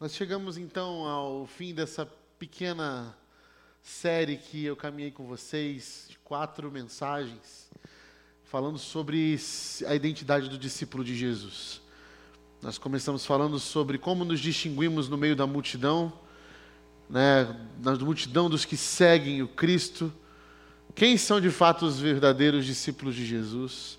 Nós chegamos então ao fim dessa pequena série que eu caminhei com vocês, de quatro mensagens, falando sobre a identidade do discípulo de Jesus. Nós começamos falando sobre como nos distinguimos no meio da multidão, né, na multidão dos que seguem o Cristo. Quem são de fato os verdadeiros discípulos de Jesus?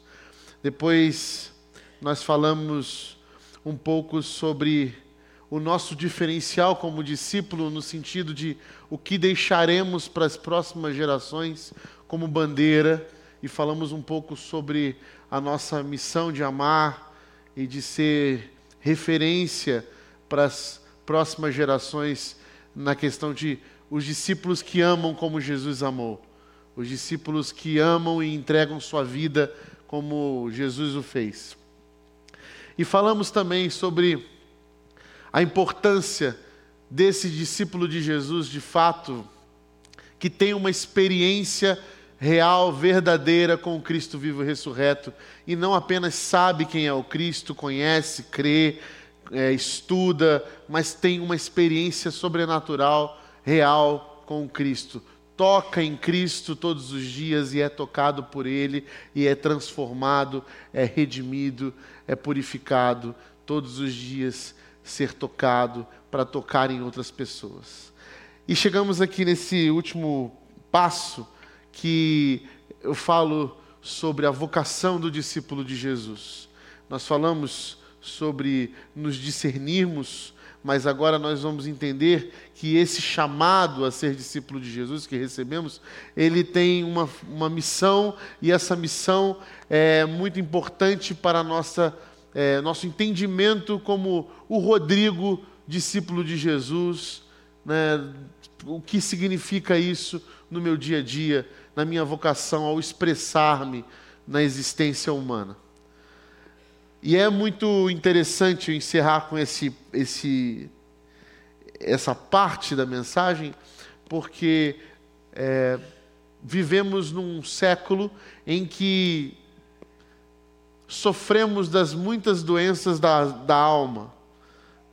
Depois nós falamos um pouco sobre o nosso diferencial como discípulo, no sentido de o que deixaremos para as próximas gerações como bandeira, e falamos um pouco sobre a nossa missão de amar e de ser referência para as próximas gerações na questão de os discípulos que amam como Jesus amou, os discípulos que amam e entregam sua vida como Jesus o fez. E falamos também sobre a importância desse discípulo de Jesus, de fato, que tem uma experiência real, verdadeira com o Cristo vivo e ressurreto, e não apenas sabe quem é o Cristo, conhece, crê, é, estuda, mas tem uma experiência sobrenatural, real com o Cristo. Toca em Cristo todos os dias e é tocado por Ele, e é transformado, é redimido, é purificado todos os dias ser tocado, para tocar em outras pessoas. E chegamos aqui nesse último passo que eu falo sobre a vocação do discípulo de Jesus. Nós falamos sobre nos discernirmos, mas agora nós vamos entender que esse chamado a ser discípulo de Jesus que recebemos, ele tem uma, uma missão, e essa missão é muito importante para a nossa é, nosso entendimento como o Rodrigo, discípulo de Jesus, né, o que significa isso no meu dia a dia, na minha vocação ao expressar-me na existência humana. E é muito interessante encerrar com esse, esse, essa parte da mensagem, porque é, vivemos num século em que sofremos das muitas doenças da, da alma,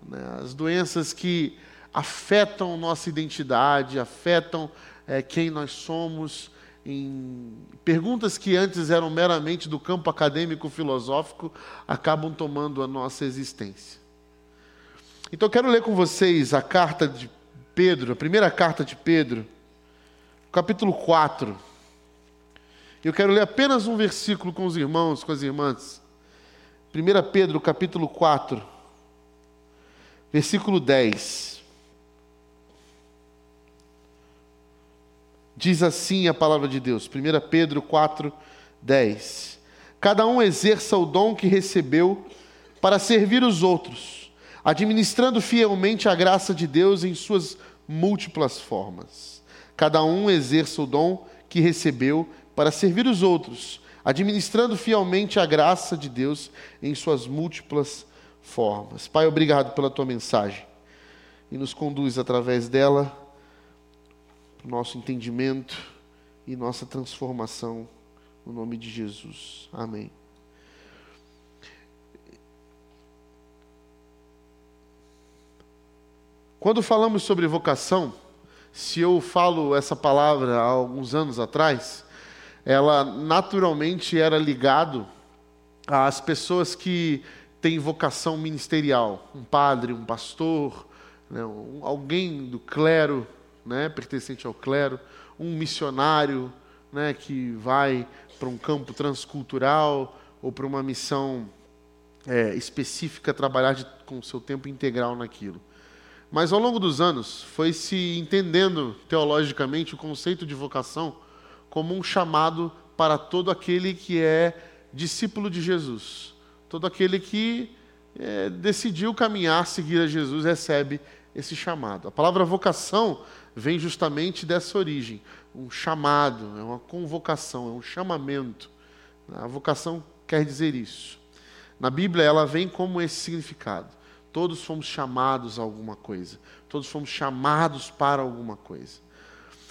né? as doenças que afetam nossa identidade, afetam é, quem nós somos, em perguntas que antes eram meramente do campo acadêmico-filosófico, acabam tomando a nossa existência. Então, quero ler com vocês a carta de Pedro, a primeira carta de Pedro, capítulo 4. Eu quero ler apenas um versículo com os irmãos, com as irmãs. 1 Pedro, capítulo 4, versículo 10. Diz assim a palavra de Deus, 1 Pedro 4, 10. Cada um exerça o dom que recebeu para servir os outros, administrando fielmente a graça de Deus em suas múltiplas formas. Cada um exerça o dom que recebeu para servir os outros, administrando fielmente a graça de Deus em suas múltiplas formas. Pai, obrigado pela tua mensagem e nos conduz através dela para o nosso entendimento e nossa transformação no nome de Jesus. Amém. Quando falamos sobre vocação, se eu falo essa palavra há alguns anos atrás, ela naturalmente era ligado às pessoas que têm vocação ministerial, um padre, um pastor, né, um, alguém do clero, né, pertencente ao clero, um missionário né, que vai para um campo transcultural ou para uma missão é, específica trabalhar de, com o seu tempo integral naquilo. Mas ao longo dos anos foi se entendendo teologicamente o conceito de vocação como um chamado para todo aquele que é discípulo de Jesus. Todo aquele que é, decidiu caminhar, seguir a Jesus, recebe esse chamado. A palavra vocação vem justamente dessa origem. Um chamado, é uma convocação, é um chamamento. A vocação quer dizer isso. Na Bíblia, ela vem como esse significado. Todos fomos chamados a alguma coisa. Todos fomos chamados para alguma coisa.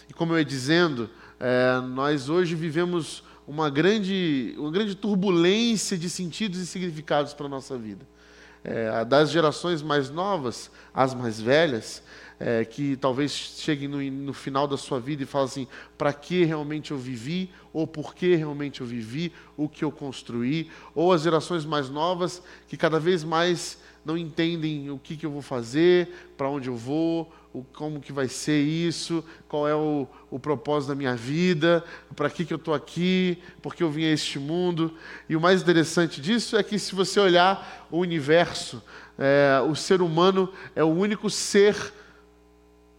E como eu ia dizendo, é, nós hoje vivemos uma grande, uma grande turbulência de sentidos e significados para a nossa vida. é, das gerações mais novas às mais velhas, é, que talvez cheguem no, no, final da sua vida e falem assim: para que realmente eu vivi, ou por que realmente eu vivi, o que eu construí, ou as gerações mais novas que cada vez mais não entendem o que, que eu vou fazer, para onde eu vou, o, como que vai ser isso, qual é o, o propósito da minha vida, para que, que eu estou aqui, porque eu vim a este mundo. E o mais interessante disso é que se você olhar o universo, é, o ser humano é o único ser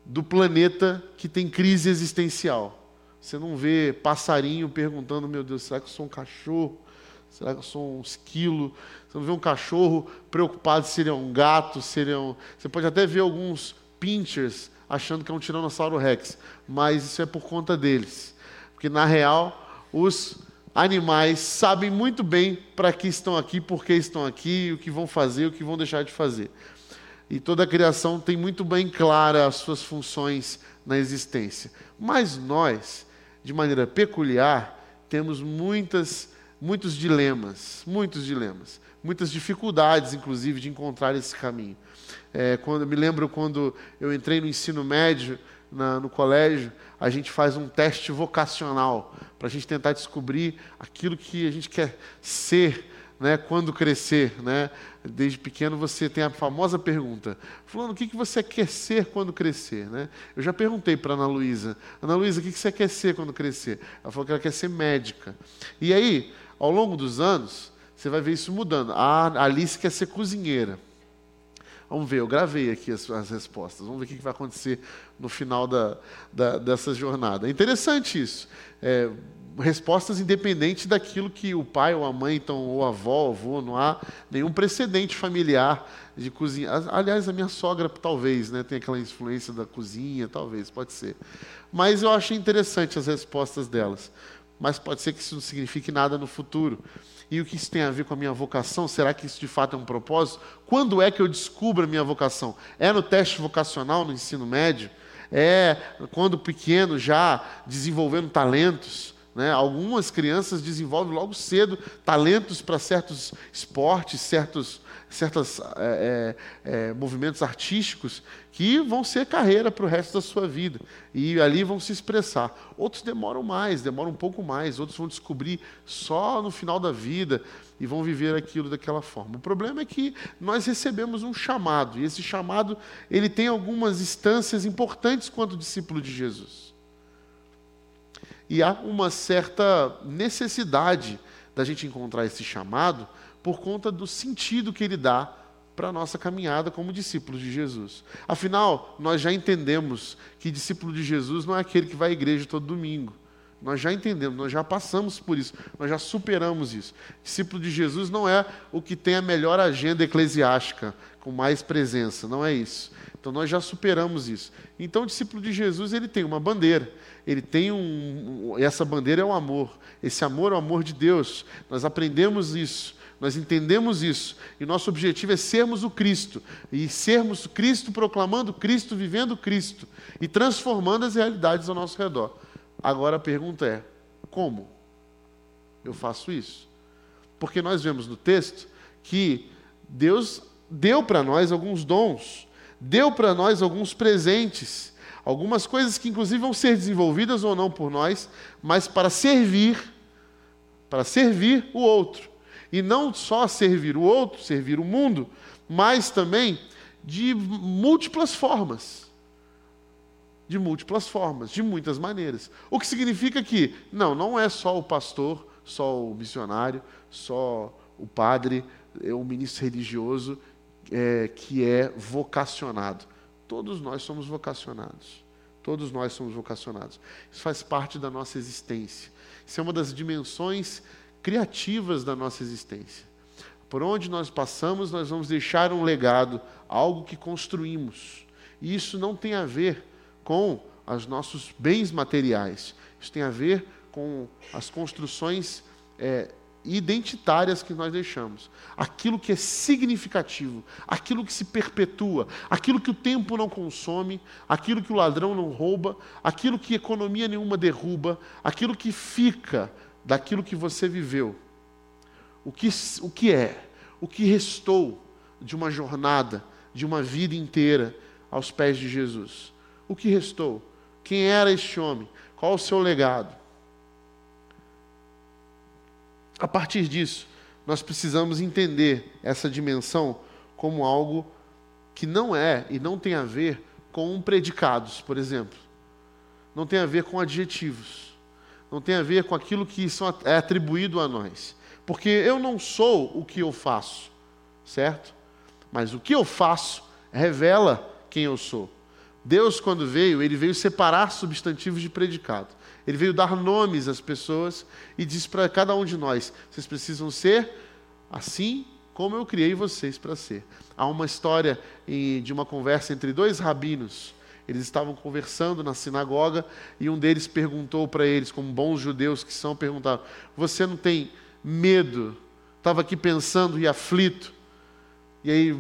do planeta que tem crise existencial. Você não vê passarinho perguntando, meu Deus, será que eu sou um cachorro? Será que eu sou um esquilo? Você não vê um cachorro preocupado se ele é um gato, se ele é um... Você pode até ver alguns pinchers achando que é um tiranossauro rex, mas isso é por conta deles. Porque na real, os animais sabem muito bem para que estão aqui, por que estão aqui, o que vão fazer, o que vão deixar de fazer. E toda a criação tem muito bem clara as suas funções na existência. Mas nós, de maneira peculiar, temos muitas, muitos dilemas, muitos dilemas, muitas dificuldades, inclusive, de encontrar esse caminho. É, quando me lembro quando eu entrei no ensino médio na, no colégio, a gente faz um teste vocacional para a gente tentar descobrir aquilo que a gente quer ser né, quando crescer. Né? Desde pequeno você tem a famosa pergunta: Fulano, o que, que você quer ser quando crescer? Né? Eu já perguntei para Ana Luísa: Ana Luísa, o que, que você quer ser quando crescer? Ela falou que ela quer ser médica. E aí, ao longo dos anos, você vai ver isso mudando. A Alice quer ser cozinheira. Vamos ver, eu gravei aqui as, as respostas. Vamos ver o que, vai acontecer no final da, da, dessa jornada. É interessante isso. É, respostas independentes daquilo que o pai ou a mãe, então, ou a avó, ou avô, não há nenhum precedente familiar de cozinha. Aliás, a minha sogra talvez, né, tem aquela influência da cozinha, talvez, pode ser. Mas eu achei interessante as respostas delas. Mas pode ser que isso não signifique nada no futuro. E o que isso tem a ver com a minha vocação? Será que isso de fato é um propósito? Quando é que eu descubro a minha vocação? É no teste vocacional no ensino médio? É quando pequeno já desenvolvendo talentos? Né? Algumas crianças desenvolvem logo cedo talentos para certos esportes, certos certos é, é, é, movimentos artísticos que vão ser carreira para o resto da sua vida. E ali vão se expressar. Outros demoram mais, demoram um pouco mais. Outros vão descobrir só no final da vida e vão viver aquilo daquela forma. O problema é que nós recebemos um chamado. E esse chamado ele tem algumas instâncias importantes quanto discípulo de Jesus. E há uma certa necessidade da gente encontrar esse chamado por conta do sentido que ele dá para a nossa caminhada como discípulos de Jesus. Afinal, nós já entendemos que discípulo de Jesus não é aquele que vai à igreja todo domingo. Nós já entendemos, nós já passamos por isso, nós já superamos isso. Discípulo de Jesus não é o que tem a melhor agenda eclesiástica, com mais presença, não é isso. Então nós já superamos isso. Então o discípulo de Jesus, ele tem uma bandeira ele tem um. Essa bandeira é o amor. Esse amor é o amor de Deus. Nós aprendemos isso, nós entendemos isso. E nosso objetivo é sermos o Cristo. E sermos Cristo proclamando Cristo, vivendo Cristo. E transformando as realidades ao nosso redor. Agora a pergunta é: como eu faço isso? Porque nós vemos no texto que Deus deu para nós alguns dons, deu para nós alguns presentes Algumas coisas que, inclusive, vão ser desenvolvidas ou não por nós, mas para servir, para servir o outro. E não só servir o outro, servir o mundo, mas também de múltiplas formas. De múltiplas formas, de muitas maneiras. O que significa que, não, não é só o pastor, só o missionário, só o padre, é o ministro religioso é, que é vocacionado. Todos nós somos vocacionados. Todos nós somos vocacionados. Isso faz parte da nossa existência. Isso é uma das dimensões criativas da nossa existência. Por onde nós passamos, nós vamos deixar um legado, algo que construímos. E isso não tem a ver com os nossos bens materiais. Isso tem a ver com as construções é, identitárias que nós deixamos. Aquilo que é significativo, aquilo que se perpetua, aquilo que o tempo não consome, aquilo que o ladrão não rouba, aquilo que economia nenhuma derruba, aquilo que fica daquilo que você viveu. O que, o que é, o que restou de uma jornada, de uma vida inteira aos pés de Jesus. O que restou? Quem era este homem? Qual o seu legado? A partir disso, nós precisamos entender essa dimensão como algo que não é e não tem a ver com predicados, por exemplo. Não tem a ver com adjetivos. Não tem a ver com aquilo que é atribuído a nós. Porque eu não sou o que eu faço, certo? Mas o que eu faço revela quem eu sou. Deus, quando veio, ele veio separar substantivos de predicado. Ele veio dar nomes às pessoas e disse para cada um de nós: vocês precisam ser assim como eu criei vocês para ser. Há uma história de uma conversa entre dois rabinos. Eles estavam conversando na sinagoga e um deles perguntou para eles, como bons judeus que são, perguntaram: Você não tem medo? Estava aqui pensando e aflito. E aí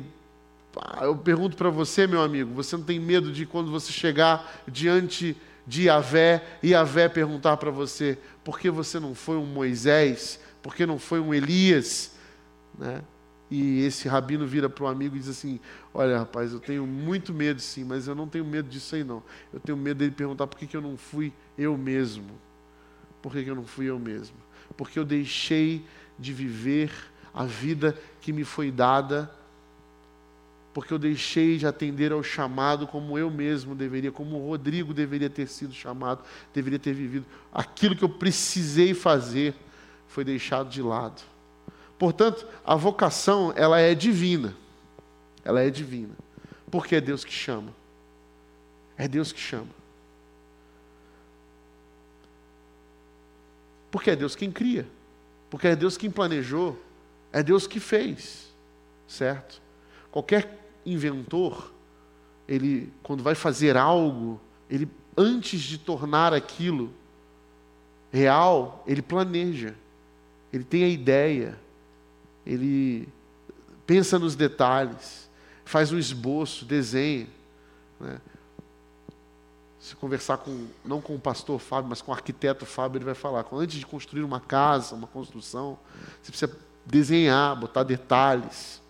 eu pergunto para você, meu amigo, você não tem medo de quando você chegar diante de Yahvé e Yahvé perguntar para você por que você não foi um Moisés, por que não foi um Elias, né? E esse rabino vira para o amigo e diz assim: Olha, rapaz, eu tenho muito medo sim, mas eu não tenho medo disso aí não. Eu tenho medo dele perguntar por que, que eu não fui eu mesmo. Por que, que eu não fui eu mesmo? Porque eu deixei de viver a vida que me foi dada porque eu deixei de atender ao chamado como eu mesmo deveria, como o Rodrigo deveria ter sido chamado, deveria ter vivido. Aquilo que eu precisei fazer foi deixado de lado. Portanto, a vocação, ela é divina. Ela é divina. Porque é Deus que chama. É Deus que chama. Porque é Deus quem cria. Porque é Deus quem planejou. É Deus que fez. Certo? Qualquer inventor, ele quando vai fazer algo, ele antes de tornar aquilo real, ele planeja. Ele tem a ideia. Ele pensa nos detalhes, faz um esboço, desenha. Né? Se conversar com, não com o pastor Fábio, mas com o arquiteto Fábio, ele vai falar: antes de construir uma casa, uma construção, você precisa desenhar, botar detalhes.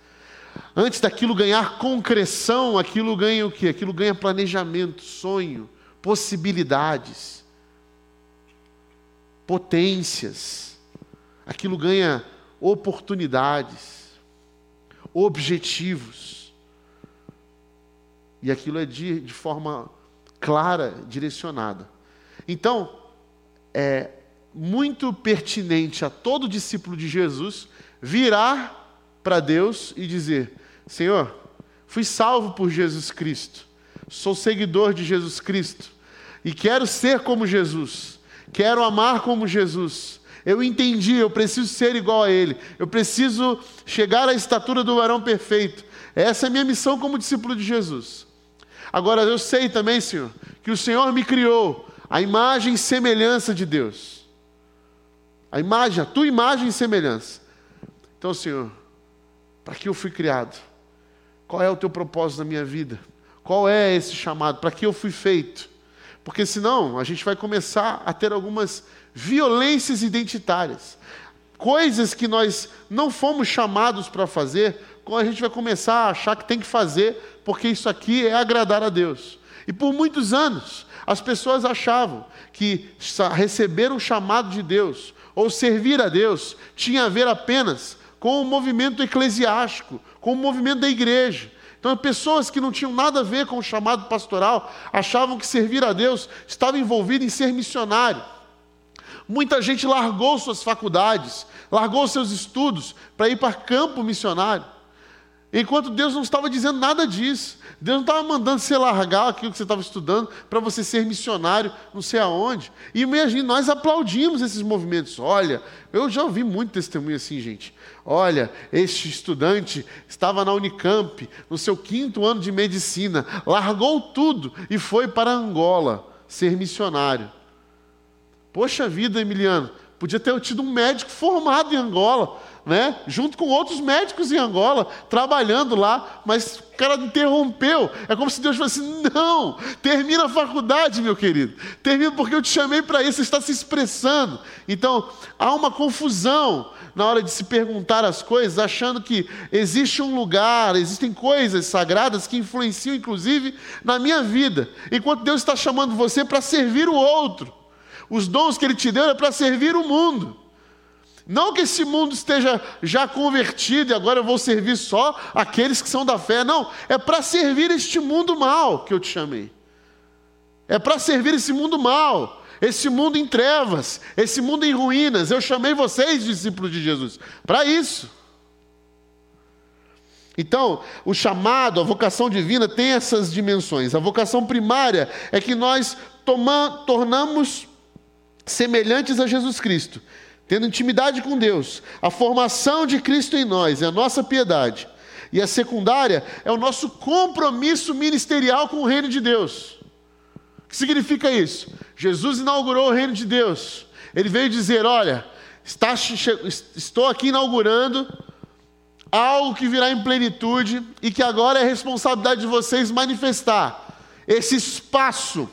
Antes daquilo ganhar concreção, aquilo ganha o quê? Aquilo ganha planejamento, sonho, possibilidades, potências. Aquilo ganha oportunidades, objetivos. E aquilo é de, de forma clara, direcionada. Então, é muito pertinente a todo discípulo de Jesus virar para Deus e dizer: Senhor, fui salvo por Jesus Cristo, sou seguidor de Jesus Cristo e quero ser como Jesus, quero amar como Jesus. Eu entendi, eu preciso ser igual a Ele, eu preciso chegar à estatura do varão perfeito. Essa é a minha missão como discípulo de Jesus. Agora, eu sei também, Senhor, que o Senhor me criou a imagem e semelhança de Deus. A imagem, a tua imagem e semelhança. Então, Senhor, para que eu fui criado? Qual é o teu propósito na minha vida? Qual é esse chamado? Para que eu fui feito? Porque senão a gente vai começar a ter algumas violências identitárias. Coisas que nós não fomos chamados para fazer, a gente vai começar a achar que tem que fazer, porque isso aqui é agradar a Deus. E por muitos anos, as pessoas achavam que receber um chamado de Deus ou servir a Deus tinha a ver apenas com o movimento eclesiástico, com o movimento da igreja. Então, pessoas que não tinham nada a ver com o chamado pastoral achavam que servir a Deus estava envolvido em ser missionário. Muita gente largou suas faculdades, largou seus estudos para ir para campo missionário. Enquanto Deus não estava dizendo nada disso. Deus não estava mandando você largar aquilo que você estava estudando para você ser missionário, não sei aonde. E imagine, nós aplaudimos esses movimentos. Olha, eu já ouvi muito testemunho assim, gente. Olha, este estudante estava na Unicamp, no seu quinto ano de medicina, largou tudo e foi para Angola ser missionário. Poxa vida, Emiliano, podia ter tido um médico formado em Angola né? junto com outros médicos em Angola, trabalhando lá, mas o cara interrompeu. É como se Deus fosse não, termina a faculdade, meu querido. Termina porque eu te chamei para isso, você está se expressando. Então, há uma confusão na hora de se perguntar as coisas, achando que existe um lugar, existem coisas sagradas que influenciam, inclusive, na minha vida, enquanto Deus está chamando você para servir o outro. Os dons que Ele te deu é para servir o mundo. Não que esse mundo esteja já convertido e agora eu vou servir só aqueles que são da fé. Não, é para servir este mundo mal que eu te chamei. É para servir esse mundo mal, esse mundo em trevas, esse mundo em ruínas. Eu chamei vocês, discípulos de Jesus, para isso. Então, o chamado, a vocação divina tem essas dimensões. A vocação primária é que nós toma, tornamos semelhantes a Jesus Cristo tendo intimidade com Deus, a formação de Cristo em nós é a nossa piedade, e a secundária é o nosso compromisso ministerial com o reino de Deus. O que significa isso? Jesus inaugurou o reino de Deus. Ele veio dizer: Olha, está, estou aqui inaugurando algo que virá em plenitude e que agora é responsabilidade de vocês manifestar esse espaço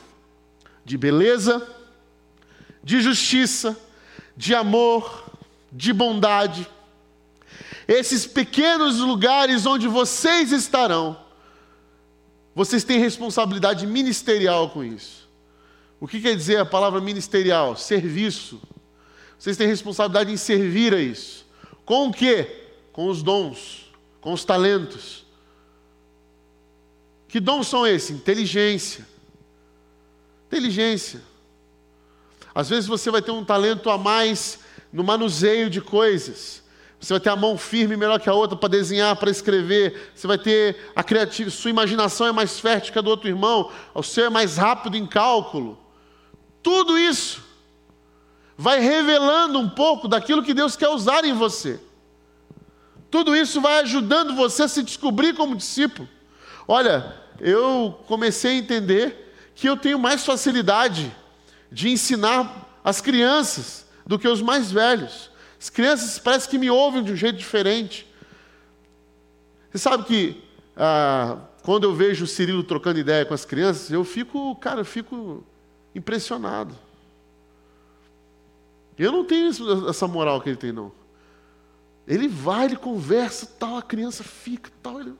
de beleza, de justiça, de amor, de bondade. Esses pequenos lugares onde vocês estarão, vocês têm responsabilidade ministerial com isso. O que quer dizer a palavra ministerial? Serviço. Vocês têm responsabilidade em servir a isso. Com o quê? Com os dons, com os talentos. Que dons são esses? Inteligência. Inteligência. Às vezes você vai ter um talento a mais no manuseio de coisas. Você vai ter a mão firme melhor que a outra para desenhar, para escrever. Você vai ter a criatividade, sua imaginação é mais fértil que a do outro irmão, o seu é mais rápido em cálculo. Tudo isso vai revelando um pouco daquilo que Deus quer usar em você. Tudo isso vai ajudando você a se descobrir como discípulo. Olha, eu comecei a entender que eu tenho mais facilidade de ensinar as crianças do que os mais velhos. As crianças parece que me ouvem de um jeito diferente. Você sabe que ah, quando eu vejo o Cirilo trocando ideia com as crianças, eu fico, cara, eu fico impressionado. Eu não tenho essa moral que ele tem, não. Ele vai, ele conversa, tal, a criança fica, tal. Ele...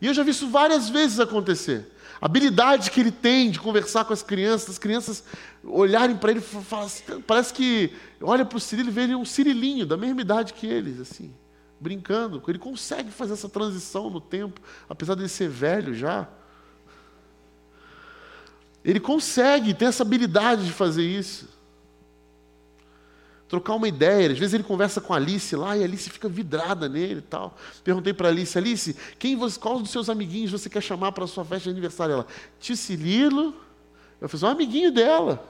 E eu já vi isso várias vezes acontecer habilidade que ele tem de conversar com as crianças, as crianças olharem para ele, assim, parece que olha para o Cirilo e vê ele um Cirilinho, da mesma idade que eles, assim, brincando. Ele consegue fazer essa transição no tempo, apesar de ele ser velho já. Ele consegue, tem essa habilidade de fazer isso trocar uma ideia. Às vezes ele conversa com a Alice lá e a Alice fica vidrada nele e tal. Perguntei para a Alice, Alice, quem você, qual dos seus amiguinhos você quer chamar para a sua festa de aniversário? Ela, tio. Eu fiz um amiguinho dela.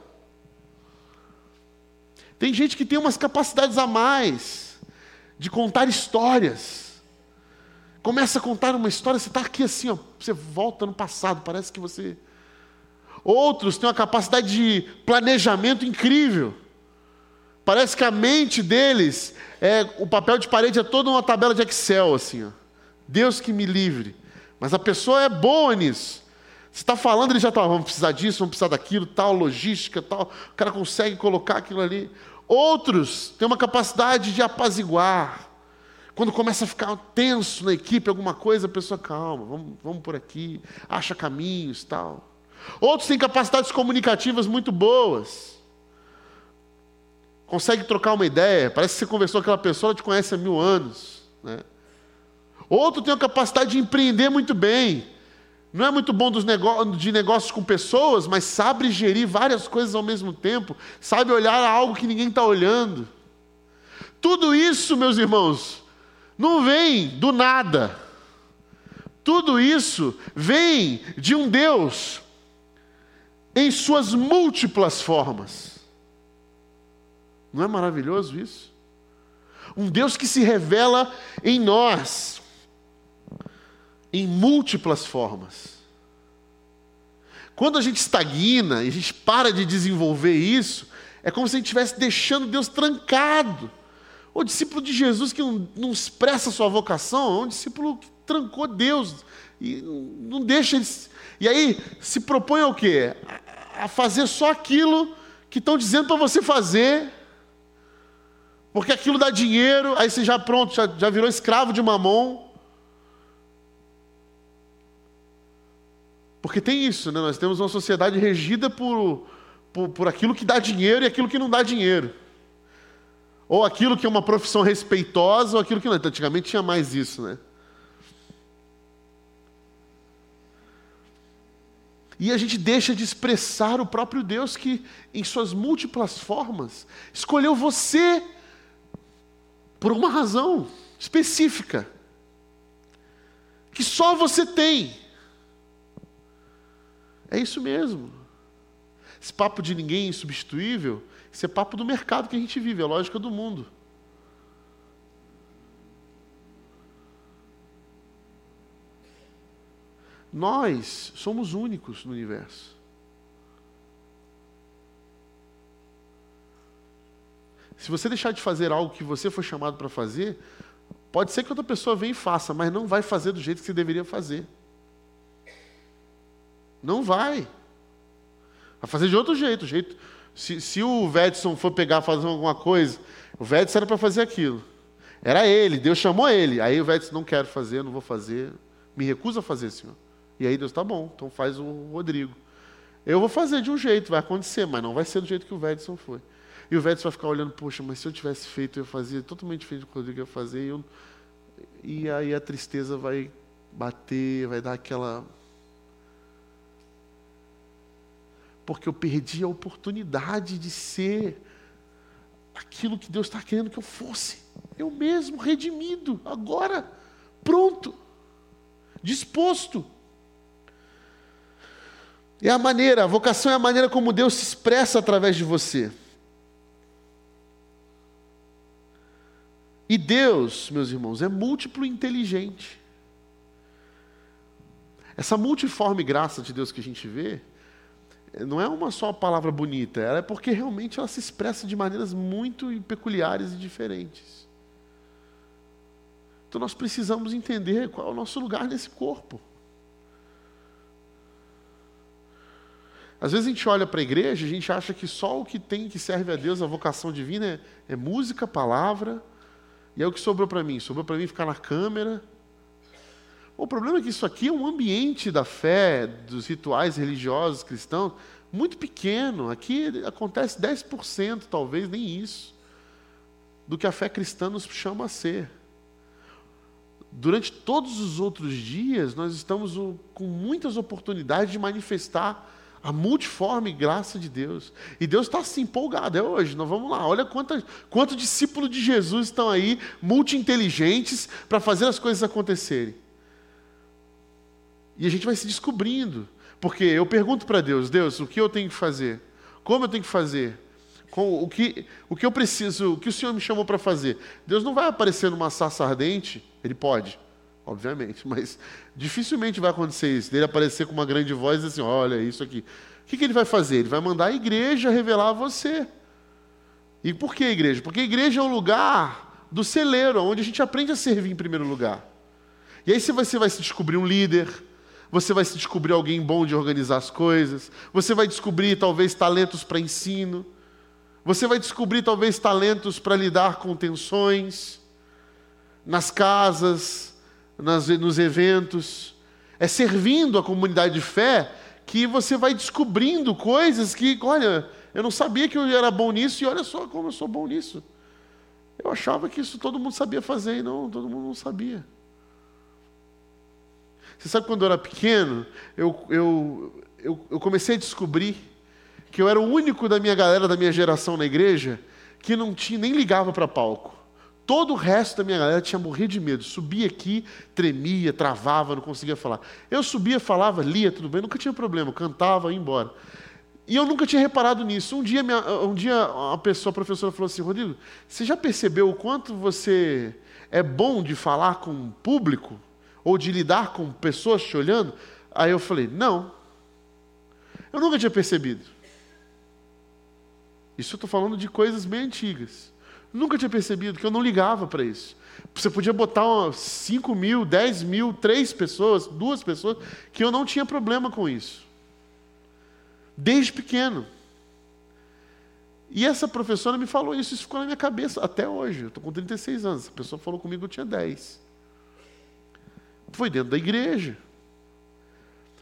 Tem gente que tem umas capacidades a mais de contar histórias. Começa a contar uma história, você está aqui assim, ó, você volta no passado, parece que você. Outros têm uma capacidade de planejamento incrível. Parece que a mente deles, é, o papel de parede é toda uma tabela de Excel, assim. Ó. Deus que me livre. Mas a pessoa é boa nisso. Você está falando, ele já está, vamos precisar disso, vamos precisar daquilo, tal, logística, tal. O cara consegue colocar aquilo ali. Outros têm uma capacidade de apaziguar. Quando começa a ficar tenso na equipe, alguma coisa, a pessoa, calma, vamos, vamos por aqui, acha caminhos, tal. Outros têm capacidades comunicativas muito boas consegue trocar uma ideia, parece que você conversou com aquela pessoa, ela te conhece há mil anos. Né? Outro tem a capacidade de empreender muito bem. Não é muito bom de negócios com pessoas, mas sabe gerir várias coisas ao mesmo tempo, sabe olhar algo que ninguém está olhando. Tudo isso, meus irmãos, não vem do nada. Tudo isso vem de um Deus em suas múltiplas formas. Não é maravilhoso isso? Um Deus que se revela em nós, em múltiplas formas. Quando a gente estagna e a gente para de desenvolver isso, é como se a gente estivesse deixando Deus trancado. O discípulo de Jesus que não, não expressa sua vocação é um discípulo que trancou Deus e não deixa ele. E aí se propõe ao quê? A fazer só aquilo que estão dizendo para você fazer, porque aquilo dá dinheiro, aí você já pronto, já, já virou escravo de mamão. Porque tem isso, né? nós temos uma sociedade regida por, por, por aquilo que dá dinheiro e aquilo que não dá dinheiro. Ou aquilo que é uma profissão respeitosa, ou aquilo que não. Antigamente tinha mais isso, né? E a gente deixa de expressar o próprio Deus que, em suas múltiplas formas, escolheu você por uma razão específica, que só você tem. É isso mesmo. Esse papo de ninguém insubstituível, isso é papo do mercado que a gente vive, é a lógica do mundo. Nós somos únicos no universo. Se você deixar de fazer algo que você foi chamado para fazer, pode ser que outra pessoa venha e faça, mas não vai fazer do jeito que você deveria fazer. Não vai. Vai fazer de outro jeito. jeito se, se o Vedson for pegar fazer alguma coisa, o Vedson era para fazer aquilo. Era ele, Deus chamou ele. Aí o Vedson não quero fazer, não vou fazer, me recusa a fazer, Senhor. E aí Deus, tá bom, então faz o Rodrigo. Eu vou fazer de um jeito, vai acontecer, mas não vai ser do jeito que o Vedson foi. E o Vedson vai ficar olhando, poxa, mas se eu tivesse feito, eu fazia totalmente diferente do que o Rodrigo ia fazer. E, eu... e aí a tristeza vai bater, vai dar aquela. Porque eu perdi a oportunidade de ser aquilo que Deus está querendo que eu fosse. Eu mesmo, redimido, agora, pronto, disposto. É a maneira, a vocação é a maneira como Deus se expressa através de você. E Deus, meus irmãos, é múltiplo e inteligente. Essa multiforme graça de Deus que a gente vê, não é uma só palavra bonita, ela é porque realmente ela se expressa de maneiras muito peculiares e diferentes. Então nós precisamos entender qual é o nosso lugar nesse corpo. Às vezes a gente olha para a igreja, a gente acha que só o que tem que serve a Deus, a vocação divina, é, é música, palavra, e é o que sobrou para mim. Sobrou para mim ficar na câmera. O problema é que isso aqui é um ambiente da fé, dos rituais religiosos cristãos, muito pequeno. Aqui acontece 10%, talvez, nem isso, do que a fé cristã nos chama a ser. Durante todos os outros dias, nós estamos com muitas oportunidades de manifestar a multiforme graça de Deus. E Deus está assim empolgado, é hoje, nós vamos lá. Olha quantos quanto discípulos de Jesus estão aí, multi-inteligentes, para fazer as coisas acontecerem. E a gente vai se descobrindo. Porque eu pergunto para Deus, Deus, o que eu tenho que fazer? Como eu tenho que fazer? Com, o, que, o que eu preciso, o que o Senhor me chamou para fazer? Deus não vai aparecer numa sarça ardente, Ele pode obviamente, mas dificilmente vai acontecer isso, dele aparecer com uma grande voz assim, olha, isso aqui. O que, que ele vai fazer? Ele vai mandar a igreja revelar a você. E por que a igreja? Porque a igreja é o lugar do celeiro, onde a gente aprende a servir em primeiro lugar. E aí você vai se descobrir um líder, você vai se descobrir alguém bom de organizar as coisas, você vai descobrir talvez talentos para ensino, você vai descobrir talvez talentos para lidar com tensões nas casas, nas, nos eventos, é servindo a comunidade de fé que você vai descobrindo coisas que, olha, eu não sabia que eu era bom nisso e olha só como eu sou bom nisso. Eu achava que isso todo mundo sabia fazer e não, todo mundo não sabia. Você sabe quando eu era pequeno, eu, eu, eu, eu comecei a descobrir que eu era o único da minha galera, da minha geração na igreja, que não tinha, nem ligava para palco. Todo o resto da minha galera tinha morrido de medo. Subia aqui, tremia, travava, não conseguia falar. Eu subia, falava, lia, tudo bem, nunca tinha problema, cantava, ia embora. E eu nunca tinha reparado nisso. Um dia, minha, um dia a pessoa, a professora falou assim, Rodrigo, você já percebeu o quanto você é bom de falar com o público? Ou de lidar com pessoas te olhando? Aí eu falei, não. Eu nunca tinha percebido. Isso eu estou falando de coisas bem antigas. Nunca tinha percebido que eu não ligava para isso. Você podia botar 5 mil, 10 mil, 3 pessoas, duas pessoas, que eu não tinha problema com isso. Desde pequeno. E essa professora me falou isso, isso ficou na minha cabeça até hoje. Eu estou com 36 anos. A pessoa falou comigo eu tinha 10. Foi dentro da igreja.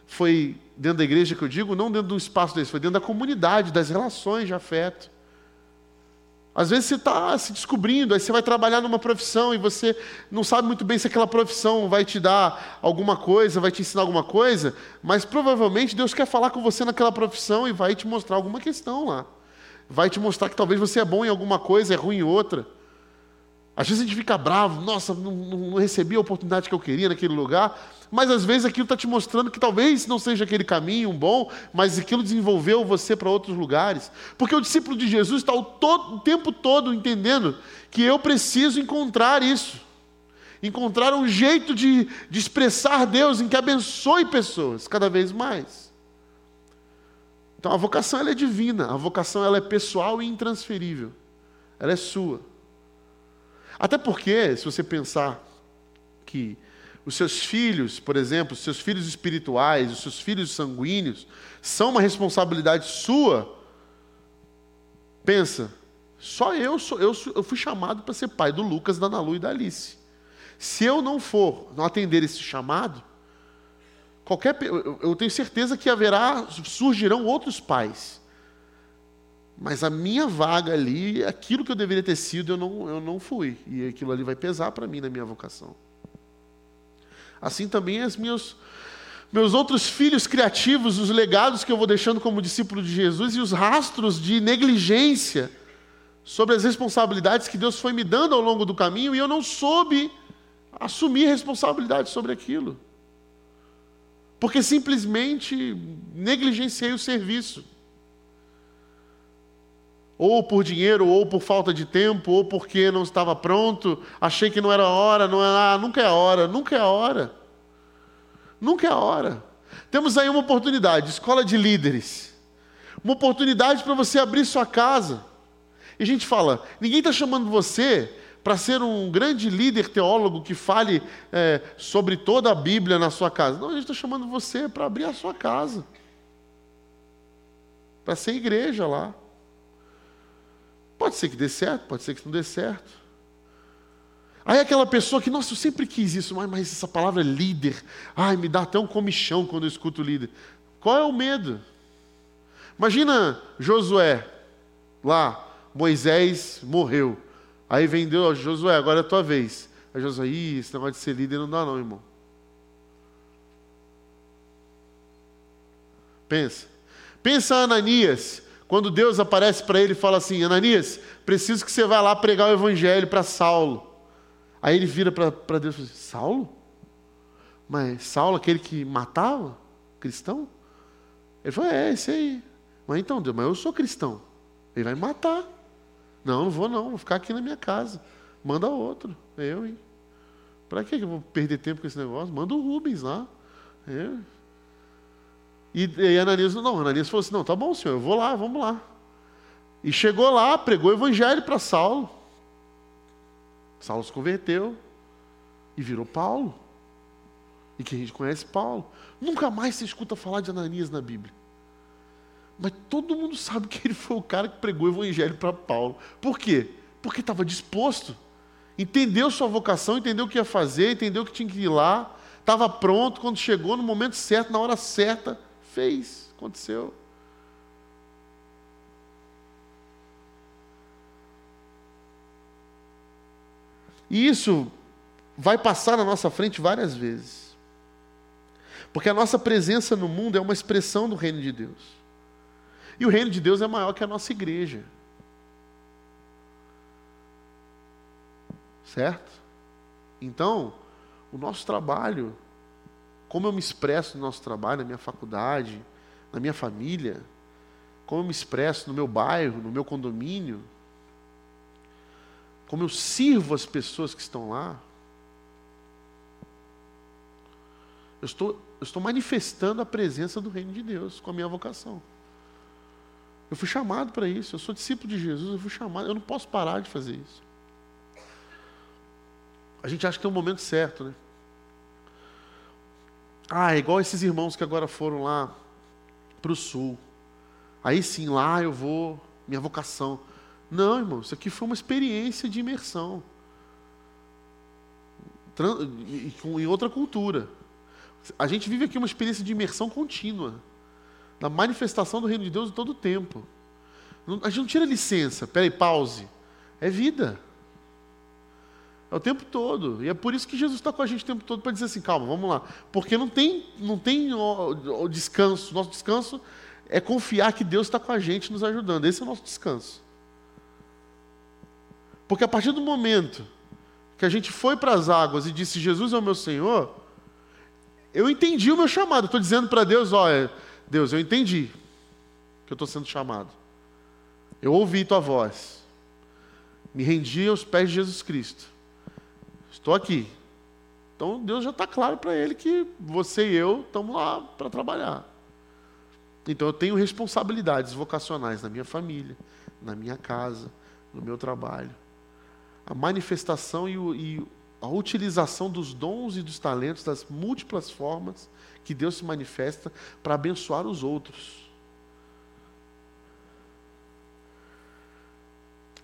Foi dentro da igreja que eu digo, não dentro do espaço desse, foi dentro da comunidade, das relações de afeto. Às vezes você está se descobrindo, aí você vai trabalhar numa profissão e você não sabe muito bem se aquela profissão vai te dar alguma coisa, vai te ensinar alguma coisa, mas provavelmente Deus quer falar com você naquela profissão e vai te mostrar alguma questão lá. Vai te mostrar que talvez você é bom em alguma coisa, é ruim em outra. Às vezes a gente fica bravo, nossa, não, não recebi a oportunidade que eu queria naquele lugar, mas às vezes aquilo está te mostrando que talvez não seja aquele caminho bom, mas aquilo desenvolveu você para outros lugares. Porque o discípulo de Jesus está o, o tempo todo entendendo que eu preciso encontrar isso. Encontrar um jeito de, de expressar Deus em que abençoe pessoas cada vez mais. Então a vocação ela é divina, a vocação ela é pessoal e intransferível. Ela é sua. Até porque, se você pensar que os seus filhos, por exemplo, os seus filhos espirituais, os seus filhos sanguíneos, são uma responsabilidade sua, pensa, só eu, sou, eu, eu fui chamado para ser pai do Lucas, da Nalu e da Alice. Se eu não for, não atender esse chamado, qualquer, eu tenho certeza que haverá, surgirão outros pais mas a minha vaga ali, aquilo que eu deveria ter sido, eu não, eu não fui. E aquilo ali vai pesar para mim na minha vocação. Assim também os meus, meus outros filhos criativos, os legados que eu vou deixando como discípulo de Jesus e os rastros de negligência sobre as responsabilidades que Deus foi me dando ao longo do caminho e eu não soube assumir responsabilidade sobre aquilo. Porque simplesmente negligenciei o serviço ou por dinheiro, ou por falta de tempo, ou porque não estava pronto, achei que não era hora, não era, ah, nunca é a hora, nunca é a hora. Nunca é a hora. Temos aí uma oportunidade, escola de líderes. Uma oportunidade para você abrir sua casa. E a gente fala, ninguém está chamando você para ser um grande líder teólogo que fale é, sobre toda a Bíblia na sua casa. Não, a gente está chamando você para abrir a sua casa. Para ser igreja lá. Pode ser que dê certo, pode ser que não dê certo. Aí aquela pessoa que, nossa, eu sempre quis isso, mas, mas essa palavra líder, ai, me dá até um comichão quando eu escuto líder. Qual é o medo? Imagina Josué, lá, Moisés morreu. Aí vem Deus, Josué, agora é a tua vez. Aí Josué, ih, esse negócio de ser líder não dá não, irmão. Pensa. Pensa Ananias, quando Deus aparece para ele e fala assim: Ananias, preciso que você vá lá pregar o evangelho para Saulo. Aí ele vira para Deus e fala assim: Saulo? Mas Saulo, aquele que matava cristão? Ele falou: É, esse aí. Mas então, Deus, mas eu sou cristão. Ele vai me matar. Não, não vou não, vou ficar aqui na minha casa. Manda outro. Eu, hein? Para que eu vou perder tempo com esse negócio? Manda o Rubens lá. Eu, e, e Ananias, não, Ananias falou assim: não, tá bom, senhor, eu vou lá, vamos lá. E chegou lá, pregou o evangelho para Saulo. Saulo se converteu e virou Paulo. E que a gente conhece Paulo. Nunca mais se escuta falar de Ananias na Bíblia. Mas todo mundo sabe que ele foi o cara que pregou o evangelho para Paulo. Por quê? Porque estava disposto. Entendeu sua vocação, entendeu o que ia fazer, entendeu que tinha que ir lá, estava pronto quando chegou no momento certo, na hora certa, fez, aconteceu. E isso vai passar na nossa frente várias vezes. Porque a nossa presença no mundo é uma expressão do reino de Deus. E o reino de Deus é maior que a nossa igreja. Certo? Então, o nosso trabalho como eu me expresso no nosso trabalho, na minha faculdade, na minha família, como eu me expresso no meu bairro, no meu condomínio, como eu sirvo as pessoas que estão lá. Eu estou, eu estou manifestando a presença do reino de Deus com a minha vocação. Eu fui chamado para isso. Eu sou discípulo de Jesus, eu fui chamado. Eu não posso parar de fazer isso. A gente acha que tem um momento certo, né? Ah, é igual esses irmãos que agora foram lá para o sul. Aí sim, lá eu vou, minha vocação. Não, irmão, isso aqui foi uma experiência de imersão. Em outra cultura. A gente vive aqui uma experiência de imersão contínua. Da manifestação do reino de Deus em todo o tempo. A gente não tira licença. Peraí, pause. É vida. É o tempo todo. E é por isso que Jesus está com a gente o tempo todo para dizer assim, calma, vamos lá. Porque não tem, não tem o, o descanso. Nosso descanso é confiar que Deus está com a gente nos ajudando. Esse é o nosso descanso. Porque a partir do momento que a gente foi para as águas e disse, Jesus é o meu Senhor, eu entendi o meu chamado. Estou dizendo para Deus, olha, Deus, eu entendi que eu estou sendo chamado. Eu ouvi tua voz. Me rendi aos pés de Jesus Cristo. Estou aqui. Então Deus já está claro para ele que você e eu estamos lá para trabalhar. Então eu tenho responsabilidades vocacionais na minha família, na minha casa, no meu trabalho. A manifestação e, o, e a utilização dos dons e dos talentos, das múltiplas formas que Deus se manifesta para abençoar os outros.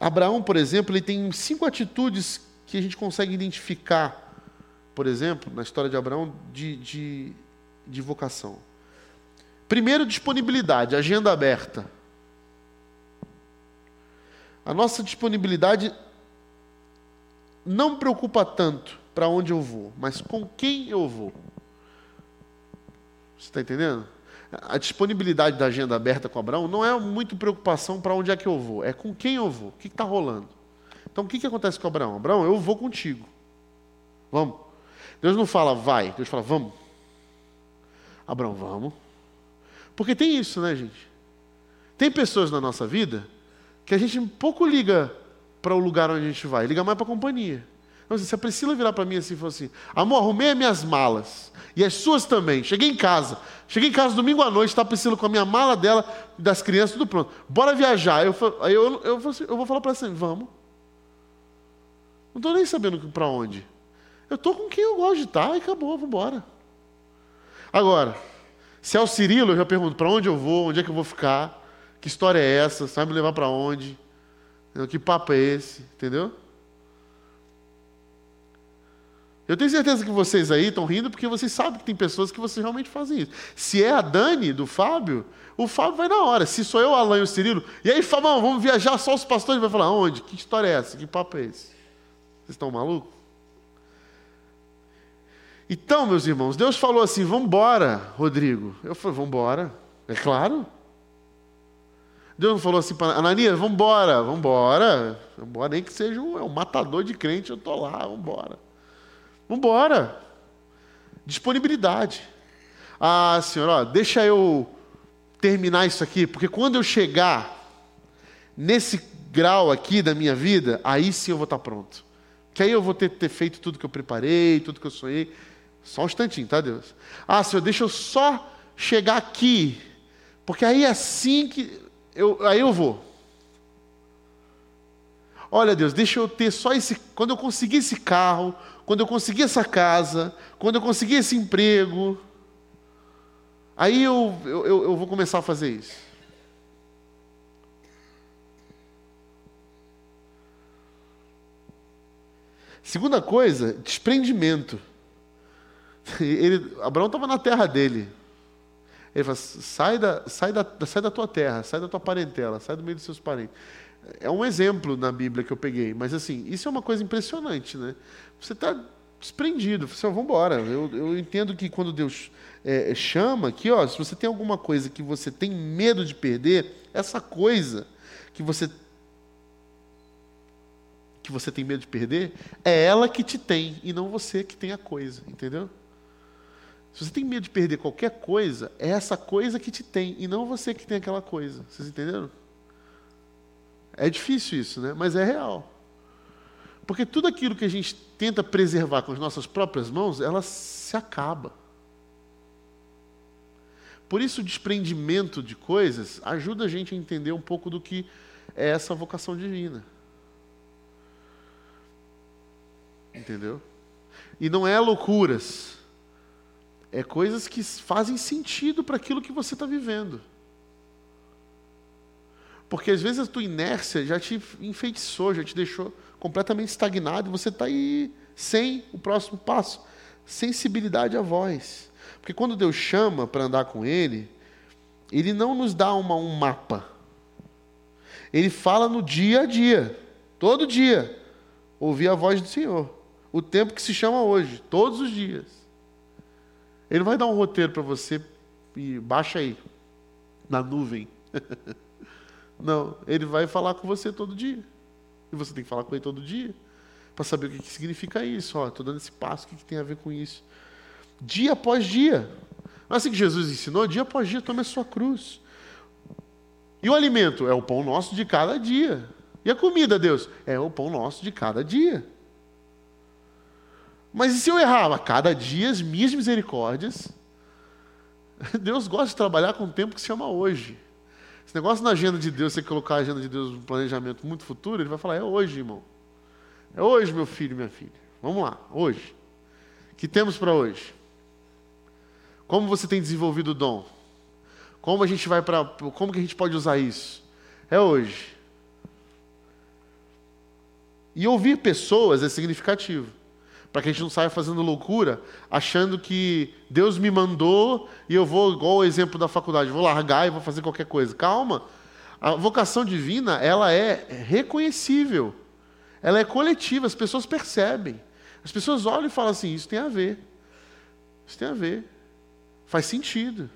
Abraão, por exemplo, ele tem cinco atitudes que a gente consegue identificar, por exemplo, na história de Abraão, de, de, de vocação. Primeiro, disponibilidade, agenda aberta. A nossa disponibilidade não preocupa tanto para onde eu vou, mas com quem eu vou. Você está entendendo? A disponibilidade da agenda aberta com Abraão não é muito preocupação para onde é que eu vou, é com quem eu vou, o que está rolando. Então o que, que acontece com Abraão? Abraão, eu vou contigo. Vamos. Deus não fala vai, Deus fala vamos. Abraão, vamos. Porque tem isso, né, gente? Tem pessoas na nossa vida que a gente pouco liga para o lugar onde a gente vai, liga mais para a companhia. Então, se a Priscila virar para mim assim e falar assim: Amor, arrumei as minhas malas. E as suas também. Cheguei em casa. Cheguei em casa domingo à noite, está a Priscila com a minha mala dela, das crianças, tudo pronto. Bora viajar. Eu, aí eu, eu, eu, eu vou falar para ela assim: Vamos. Não estou nem sabendo para onde. Eu estou com quem eu gosto de estar e acabou, vamos embora. Agora, se é o Cirilo, eu já pergunto para onde eu vou, onde é que eu vou ficar, que história é essa, sabe me levar para onde, que papo é esse, entendeu? Eu tenho certeza que vocês aí estão rindo porque vocês sabem que tem pessoas que vocês realmente fazem isso. Se é a Dani, do Fábio, o Fábio vai na hora. Se sou eu, Alain e o Cirilo, e aí, Fabão, vamos viajar só os pastores, vai falar, onde? Que história é essa? Que papo é esse? Vocês estão malucos? Então, meus irmãos, Deus falou assim: vamos embora, Rodrigo. Eu falei: vamos embora. É claro. Deus não falou assim para Ananias: vamos embora, vamos embora. Nem que seja um, é um matador de crente, eu estou lá, vamos embora. Vamos embora. Disponibilidade. Ah, Senhor, ó, deixa eu terminar isso aqui, porque quando eu chegar nesse grau aqui da minha vida, aí sim eu vou estar pronto. Que aí eu vou ter, ter feito tudo que eu preparei, tudo que eu sonhei. Só um instantinho, tá, Deus? Ah, Senhor, deixa eu só chegar aqui. Porque aí é assim que. Eu, aí eu vou. Olha, Deus, deixa eu ter só esse. Quando eu conseguir esse carro, quando eu conseguir essa casa, quando eu conseguir esse emprego, aí eu, eu, eu vou começar a fazer isso. Segunda coisa, desprendimento. Ele, Abraão estava na terra dele. Ele fala: sai da, sai, da, sai da tua terra, sai da tua parentela, sai do meio dos seus parentes. É um exemplo na Bíblia que eu peguei, mas assim, isso é uma coisa impressionante, né? Você está desprendido, você vamos embora. Eu, eu entendo que quando Deus é, chama aqui, ó, se você tem alguma coisa que você tem medo de perder, essa coisa que você que você tem medo de perder, é ela que te tem e não você que tem a coisa, entendeu? Se você tem medo de perder qualquer coisa, é essa coisa que te tem, e não você que tem aquela coisa. Vocês entenderam? É difícil isso, né? Mas é real. Porque tudo aquilo que a gente tenta preservar com as nossas próprias mãos, ela se acaba. por isso o desprendimento de coisas ajuda a gente a entender um pouco do que é essa vocação divina. Entendeu? E não é loucuras. É coisas que fazem sentido para aquilo que você está vivendo. Porque às vezes a tua inércia já te enfeitiçou, já te deixou completamente estagnado e você está aí sem o próximo passo. Sensibilidade à voz. Porque quando Deus chama para andar com Ele, Ele não nos dá uma, um mapa. Ele fala no dia a dia, todo dia. Ouvir a voz do Senhor. O tempo que se chama hoje, todos os dias. Ele vai dar um roteiro para você e baixa aí, na nuvem. não, ele vai falar com você todo dia. E você tem que falar com ele todo dia para saber o que, que, significa isso. Estou dando esse passo, o que, que, tem a ver com isso? Dia após dia. Não é assim que Jesus ensinou? Dia após dia, tome a sua cruz. E o alimento? É o pão nosso de cada dia. E a comida, Deus? É o pão nosso de cada dia. Mas e se eu errar? A cada dia as minhas misericórdias. Deus gosta de trabalhar com o tempo que se chama hoje. Esse negócio na agenda de Deus, você colocar a agenda de Deus no planejamento muito futuro, ele vai falar: é hoje, irmão. É hoje, meu filho, minha filha. Vamos lá, hoje. O que temos para hoje? Como você tem desenvolvido o dom? Como a gente vai para. Como que a gente pode usar isso? É hoje. E ouvir pessoas é significativo para que a gente não saia fazendo loucura, achando que Deus me mandou e eu vou, igual o exemplo da faculdade, vou largar e vou fazer qualquer coisa. Calma. A vocação divina, ela é reconhecível. Ela é coletiva, as pessoas percebem. As pessoas olham e falam assim: isso tem a ver. Isso tem a ver. Faz sentido.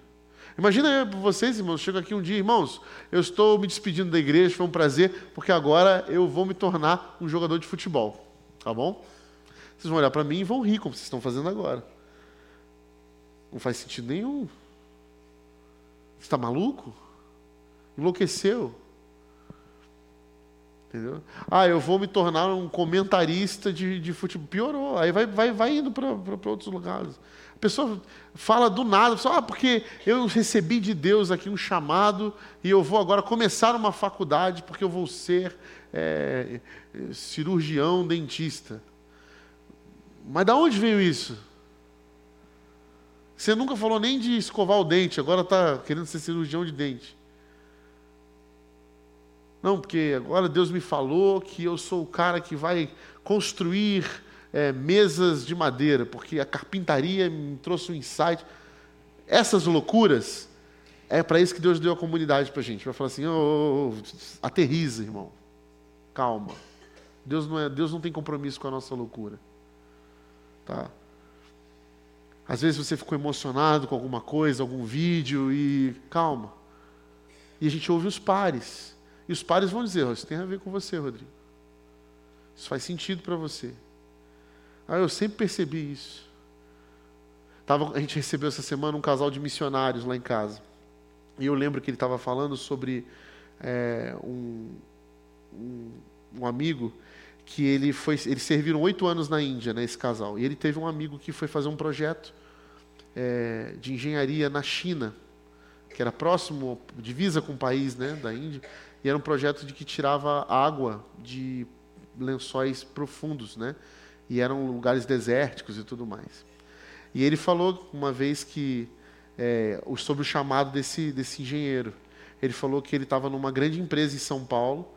Imagina eu, vocês, irmãos, chego aqui um dia, irmãos, eu estou me despedindo da igreja, foi um prazer, porque agora eu vou me tornar um jogador de futebol. Tá bom? Vocês vão olhar para mim e vão rir, como vocês estão fazendo agora. Não faz sentido nenhum. Você está maluco? Enlouqueceu. Entendeu? Ah, eu vou me tornar um comentarista de, de futebol. Piorou. Aí vai, vai, vai indo para outros lugares. A pessoa fala do nada, fala, ah, porque eu recebi de Deus aqui um chamado e eu vou agora começar uma faculdade porque eu vou ser é, cirurgião dentista. Mas da onde veio isso? Você nunca falou nem de escovar o dente, agora está querendo ser cirurgião de dente. Não, porque agora Deus me falou que eu sou o cara que vai construir é, mesas de madeira, porque a carpintaria me trouxe um insight. Essas loucuras, é para isso que Deus deu a comunidade para a gente. Vai falar assim: oh, aterriza, irmão. Calma. Deus não, é, Deus não tem compromisso com a nossa loucura. Tá? Às vezes você ficou emocionado com alguma coisa, algum vídeo e calma. E a gente ouve os pares. E os pares vão dizer: oh, Isso tem a ver com você, Rodrigo. Isso faz sentido para você. Ah, eu sempre percebi isso. Tava, a gente recebeu essa semana um casal de missionários lá em casa. E eu lembro que ele estava falando sobre é, um, um, um amigo que ele foi, eles serviram oito anos na Índia, né, esse casal. E ele teve um amigo que foi fazer um projeto é, de engenharia na China, que era próximo, divisa com o país né, da Índia, e era um projeto de que tirava água de lençóis profundos, né? E eram lugares desérticos e tudo mais. E ele falou uma vez que é, sobre o chamado desse, desse engenheiro. Ele falou que ele estava numa grande empresa em São Paulo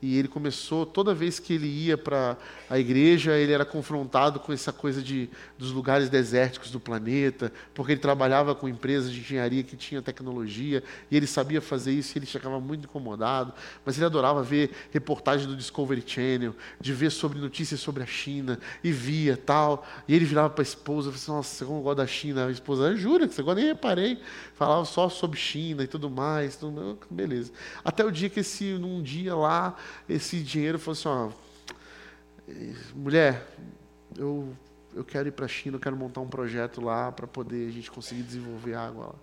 e ele começou, toda vez que ele ia para a igreja, ele era confrontado com essa coisa de, dos lugares desérticos do planeta, porque ele trabalhava com empresas de engenharia que tinha tecnologia, e ele sabia fazer isso, e ele ficava muito incomodado, mas ele adorava ver reportagens do Discovery Channel, de ver sobre notícias sobre a China, e via tal, e ele virava para a esposa, e falava assim, nossa, como eu gosto da China, a esposa, jura que você agora nem reparei, falava só sobre China e tudo mais, tudo, beleza. Até o dia que esse, num dia lá, esse dinheiro falou assim: ó, mulher, eu, eu quero ir para a China, eu quero montar um projeto lá para poder a gente conseguir desenvolver água lá.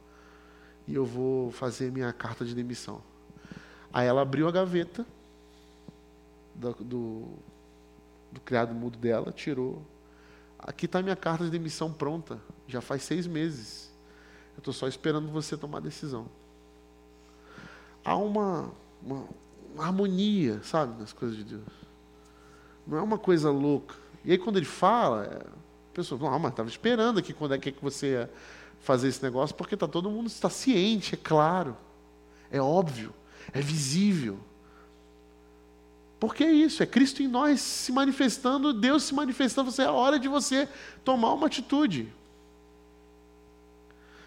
E eu vou fazer minha carta de demissão. Aí ela abriu a gaveta do, do, do criado mudo dela, tirou. Aqui está minha carta de demissão pronta, já faz seis meses. Eu estou só esperando você tomar a decisão. Há uma, uma harmonia, sabe, nas coisas de Deus. Não é uma coisa louca. E aí quando ele fala, é, a pessoa fala, ah, mas estava esperando aqui quando é que, é que você ia fazer esse negócio, porque está todo mundo está ciente, é claro, é óbvio, é visível. Porque é isso, é Cristo em nós se manifestando, Deus se manifestando, você é a hora de você tomar uma atitude.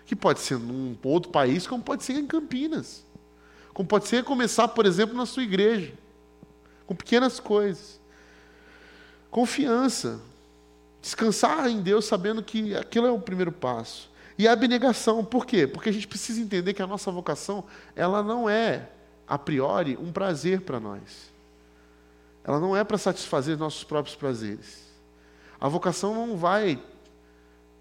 Que pode ser num outro país, como pode ser em Campinas. Como pode ser começar, por exemplo, na sua igreja. Com pequenas coisas. Confiança. Descansar em Deus sabendo que aquilo é o primeiro passo. E a abnegação, por quê? Porque a gente precisa entender que a nossa vocação, ela não é, a priori, um prazer para nós. Ela não é para satisfazer nossos próprios prazeres. A vocação não vai,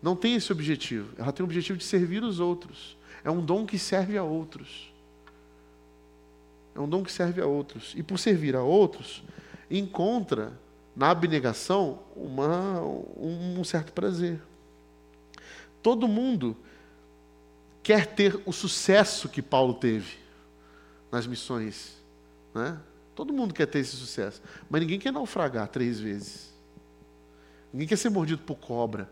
não tem esse objetivo. Ela tem o objetivo de servir os outros. É um dom que serve a outros. É um dom que serve a outros. E por servir a outros, encontra na abnegação uma, um certo prazer. Todo mundo quer ter o sucesso que Paulo teve nas missões. Né? Todo mundo quer ter esse sucesso. Mas ninguém quer naufragar três vezes. Ninguém quer ser mordido por cobra,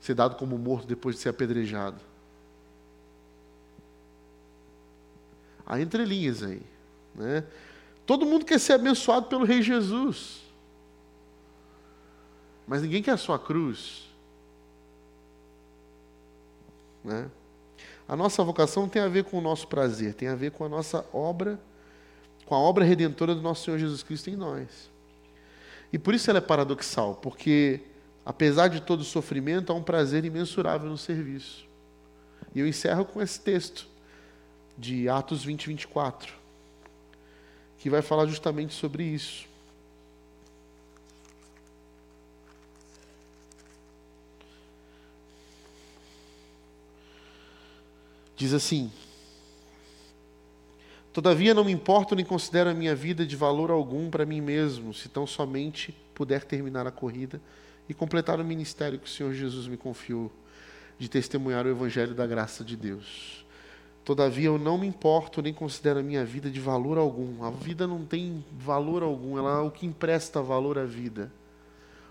ser dado como morto depois de ser apedrejado. Há entrelinhas aí. Né? Todo mundo quer ser abençoado pelo Rei Jesus. Mas ninguém quer a sua cruz. Né? A nossa vocação tem a ver com o nosso prazer, tem a ver com a nossa obra com a obra redentora do nosso Senhor Jesus Cristo em nós. E por isso ela é paradoxal, porque apesar de todo o sofrimento, há um prazer imensurável no serviço. E eu encerro com esse texto de Atos 20, 24, que vai falar justamente sobre isso. Diz assim: Todavia não me importo nem considero a minha vida de valor algum para mim mesmo, se tão somente puder terminar a corrida e completar o ministério que o Senhor Jesus me confiou, de testemunhar o Evangelho da graça de Deus. Todavia eu não me importo nem considero a minha vida de valor algum. A vida não tem valor algum, ela é o que empresta valor à vida.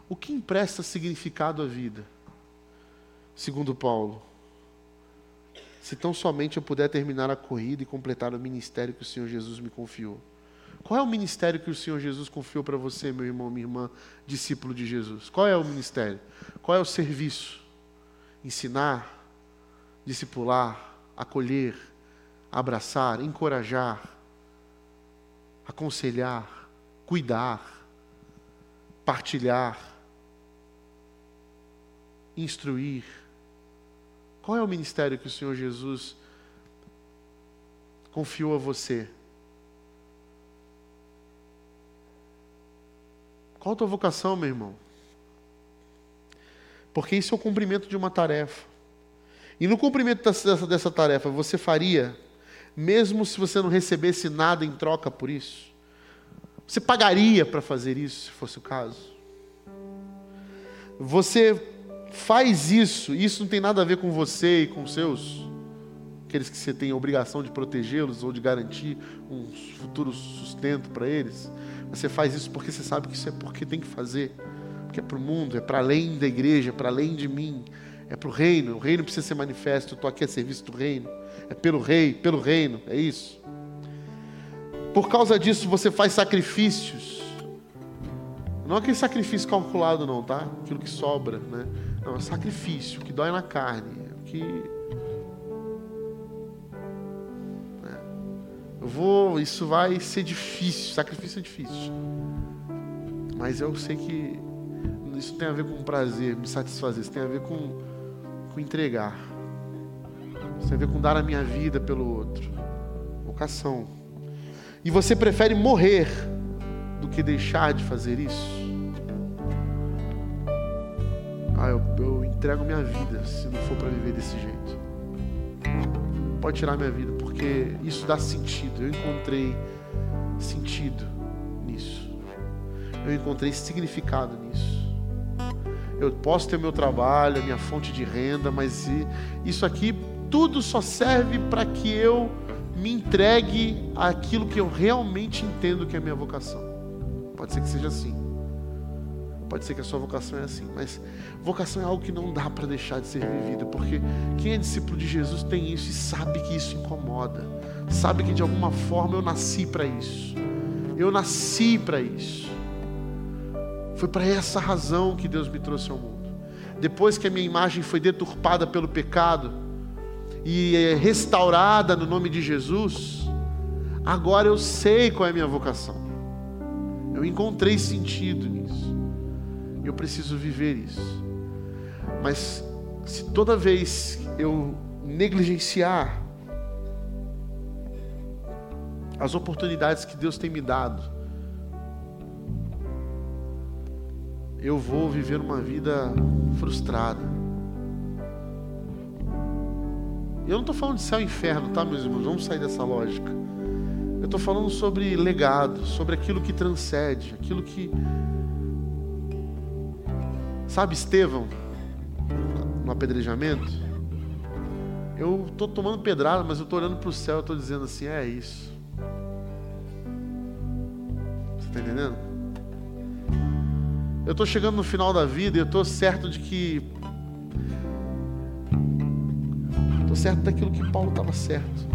O que empresta significado à vida? Segundo Paulo, se tão somente eu puder terminar a corrida e completar o ministério que o Senhor Jesus me confiou. Qual é o ministério que o Senhor Jesus confiou para você, meu irmão, minha irmã, discípulo de Jesus? Qual é o ministério? Qual é o serviço? Ensinar, discipular, acolher, abraçar, encorajar, aconselhar, cuidar, partilhar, instruir qual é o ministério que o Senhor Jesus confiou a você? Qual a tua vocação, meu irmão? Porque isso é o cumprimento de uma tarefa. E no cumprimento dessa, dessa tarefa, você faria, mesmo se você não recebesse nada em troca por isso? Você pagaria para fazer isso, se fosse o caso? Você faz isso, isso não tem nada a ver com você e com seus, aqueles que você tem a obrigação de protegê-los ou de garantir um futuro sustento para eles. Você faz isso porque você sabe que isso é porque tem que fazer, porque é para o mundo, é para além da igreja, é para além de mim, é para o reino. O reino precisa ser manifesto. Eu estou aqui a serviço do reino, é pelo rei, pelo reino, é isso. Por causa disso, você faz sacrifícios. Não é aquele sacrifício calculado, não, tá? Aquilo que sobra, né? Não, é sacrifício, que dói na carne, que. É. Eu vou, isso vai ser difícil, sacrifício é difícil. Mas eu sei que isso tem a ver com prazer, me satisfazer, isso tem a ver com, com entregar. Isso tem a ver com dar a minha vida pelo outro. Vocação. E você prefere morrer do que deixar de fazer isso? Ah, eu, eu entrego minha vida se não for para viver desse jeito. Pode tirar minha vida, porque isso dá sentido. Eu encontrei sentido nisso. Eu encontrei significado nisso. Eu posso ter meu trabalho, a minha fonte de renda, mas isso aqui tudo só serve para que eu me entregue àquilo que eu realmente entendo que é a minha vocação. Pode ser que seja assim. Pode ser que a sua vocação é assim, mas vocação é algo que não dá para deixar de ser vivido, porque quem é discípulo de Jesus tem isso e sabe que isso incomoda, sabe que de alguma forma eu nasci para isso, eu nasci para isso. Foi para essa razão que Deus me trouxe ao mundo. Depois que a minha imagem foi deturpada pelo pecado e é restaurada no nome de Jesus, agora eu sei qual é a minha vocação. Eu encontrei sentido nisso. Eu preciso viver isso. Mas se toda vez eu negligenciar as oportunidades que Deus tem me dado, eu vou viver uma vida frustrada. Eu não estou falando de céu e inferno, tá, meus irmãos? Vamos sair dessa lógica. Eu estou falando sobre legado, sobre aquilo que transcende, aquilo que Sabe Estevão, no apedrejamento? Eu estou tomando pedrada, mas eu estou olhando para o céu e estou dizendo assim: é isso. Você está entendendo? Eu estou chegando no final da vida e eu estou certo de que. Estou certo daquilo que Paulo estava certo.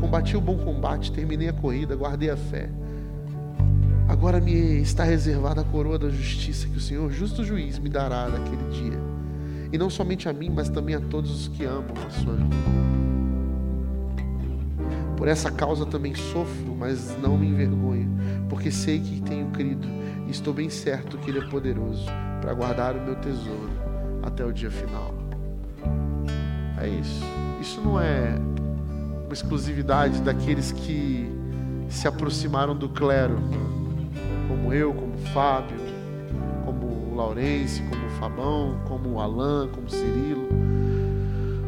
Combati o bom combate, terminei a corrida, guardei a fé. Agora me está reservada a coroa da justiça que o Senhor, justo juiz, me dará naquele dia. E não somente a mim, mas também a todos os que amam a sua vida. Por essa causa também sofro, mas não me envergonho, porque sei que tenho crido estou bem certo que Ele é poderoso para guardar o meu tesouro até o dia final. É isso. Isso não é uma exclusividade daqueles que se aproximaram do clero como eu, como Fábio, como Laurence, como Fabão, como o Alan, como Cirilo,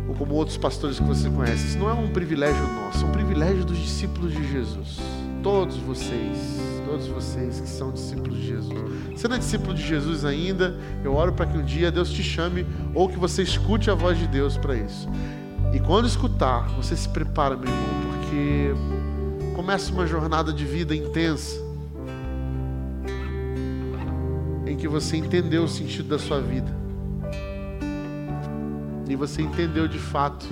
ou como outros pastores que você conhece. Isso não é um privilégio nosso, é um privilégio dos discípulos de Jesus. Todos vocês, todos vocês que são discípulos de Jesus. Você não é discípulo de Jesus ainda, eu oro para que um dia Deus te chame ou que você escute a voz de Deus para isso. E quando escutar, você se prepara, meu irmão, porque começa uma jornada de vida intensa em que você entendeu o sentido da sua vida. E você entendeu de fato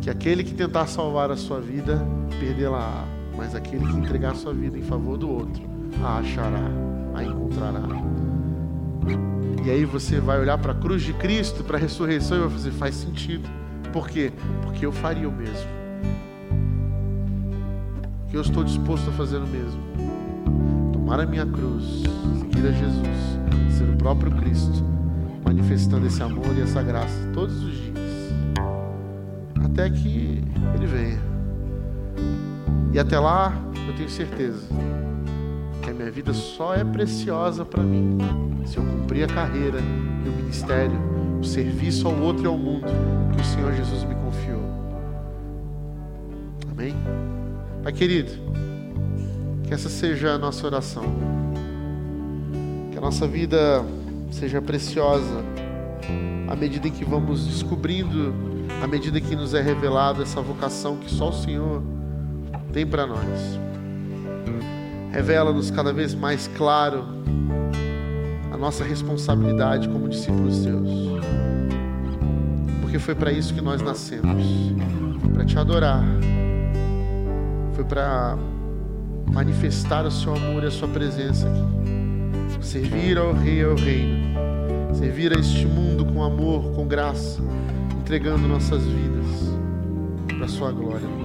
que aquele que tentar salvar a sua vida, perdê-la, mas aquele que entregar sua vida em favor do outro, a achará, a encontrará. E aí você vai olhar para a cruz de Cristo, para a ressurreição e vai fazer, faz sentido. Por quê? Porque eu faria o mesmo. Que eu estou disposto a fazer o mesmo tomar a minha cruz, seguir a Jesus, ser o próprio Cristo, manifestando esse amor e essa graça todos os dias, até que Ele venha. E até lá, eu tenho certeza que a minha vida só é preciosa para mim se eu cumprir a carreira e o ministério, o serviço ao outro e ao mundo que o Senhor Jesus me confiou. Amém? Pai querido. Que essa seja a nossa oração. Que a nossa vida seja preciosa à medida em que vamos descobrindo, à medida que nos é revelada essa vocação que só o Senhor tem para nós. Revela-nos cada vez mais claro a nossa responsabilidade como discípulos seus. Porque foi para isso que nós nascemos para te adorar, foi para manifestar o seu amor e a sua presença aqui. Servir ao Rei ao Reino. Servir a este mundo com amor, com graça, entregando nossas vidas para a sua glória.